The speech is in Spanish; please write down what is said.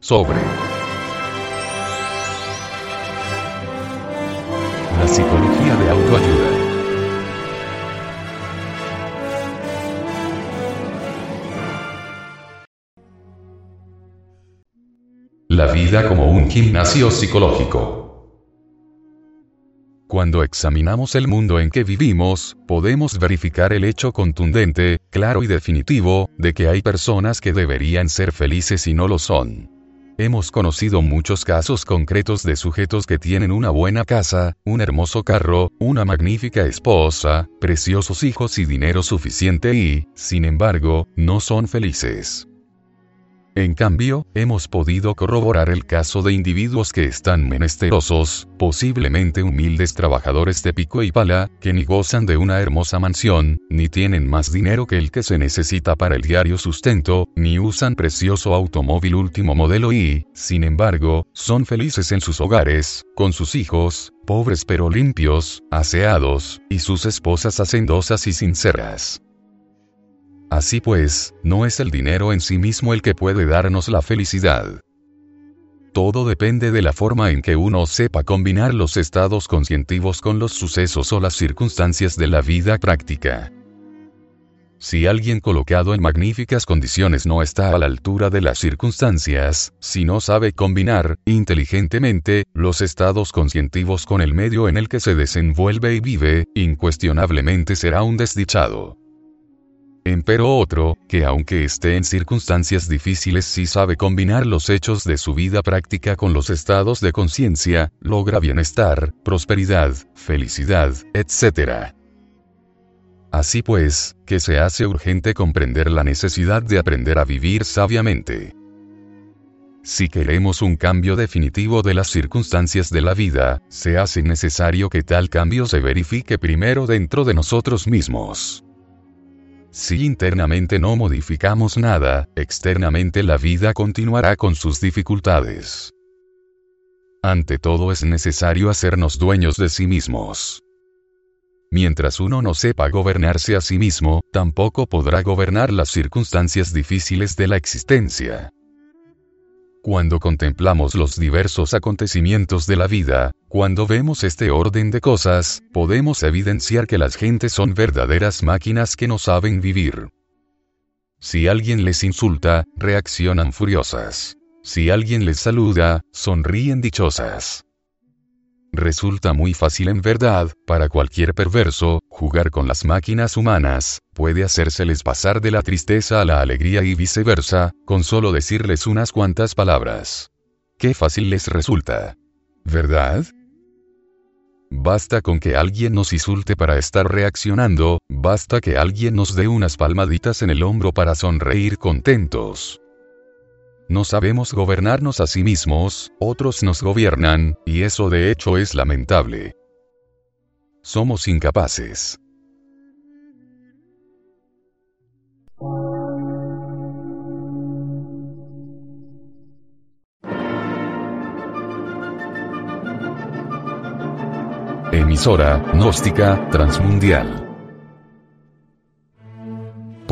Sobre la psicología de autoayuda. La vida como un gimnasio psicológico. Cuando examinamos el mundo en que vivimos, podemos verificar el hecho contundente, claro y definitivo, de que hay personas que deberían ser felices y no lo son. Hemos conocido muchos casos concretos de sujetos que tienen una buena casa, un hermoso carro, una magnífica esposa, preciosos hijos y dinero suficiente y, sin embargo, no son felices. En cambio, hemos podido corroborar el caso de individuos que están menesterosos, posiblemente humildes trabajadores de pico y pala, que ni gozan de una hermosa mansión, ni tienen más dinero que el que se necesita para el diario sustento, ni usan precioso automóvil último modelo y, sin embargo, son felices en sus hogares, con sus hijos, pobres pero limpios, aseados, y sus esposas hacendosas y sinceras. Así pues, no es el dinero en sí mismo el que puede darnos la felicidad. Todo depende de la forma en que uno sepa combinar los estados conscientivos con los sucesos o las circunstancias de la vida práctica. Si alguien colocado en magníficas condiciones no está a la altura de las circunstancias, si no sabe combinar, inteligentemente, los estados conscientivos con el medio en el que se desenvuelve y vive, incuestionablemente será un desdichado. Empero otro, que aunque esté en circunstancias difíciles sí sabe combinar los hechos de su vida práctica con los estados de conciencia, logra bienestar, prosperidad, felicidad, etc. Así pues, que se hace urgente comprender la necesidad de aprender a vivir sabiamente. Si queremos un cambio definitivo de las circunstancias de la vida, se hace necesario que tal cambio se verifique primero dentro de nosotros mismos. Si internamente no modificamos nada, externamente la vida continuará con sus dificultades. Ante todo es necesario hacernos dueños de sí mismos. Mientras uno no sepa gobernarse a sí mismo, tampoco podrá gobernar las circunstancias difíciles de la existencia. Cuando contemplamos los diversos acontecimientos de la vida, cuando vemos este orden de cosas, podemos evidenciar que las gentes son verdaderas máquinas que no saben vivir. Si alguien les insulta, reaccionan furiosas. Si alguien les saluda, sonríen dichosas. Resulta muy fácil en verdad, para cualquier perverso, jugar con las máquinas humanas, puede hacérseles pasar de la tristeza a la alegría y viceversa, con solo decirles unas cuantas palabras. Qué fácil les resulta. ¿Verdad? Basta con que alguien nos insulte para estar reaccionando, basta que alguien nos dé unas palmaditas en el hombro para sonreír contentos. No sabemos gobernarnos a sí mismos, otros nos gobiernan, y eso de hecho es lamentable. Somos incapaces. Emisora, gnóstica, transmundial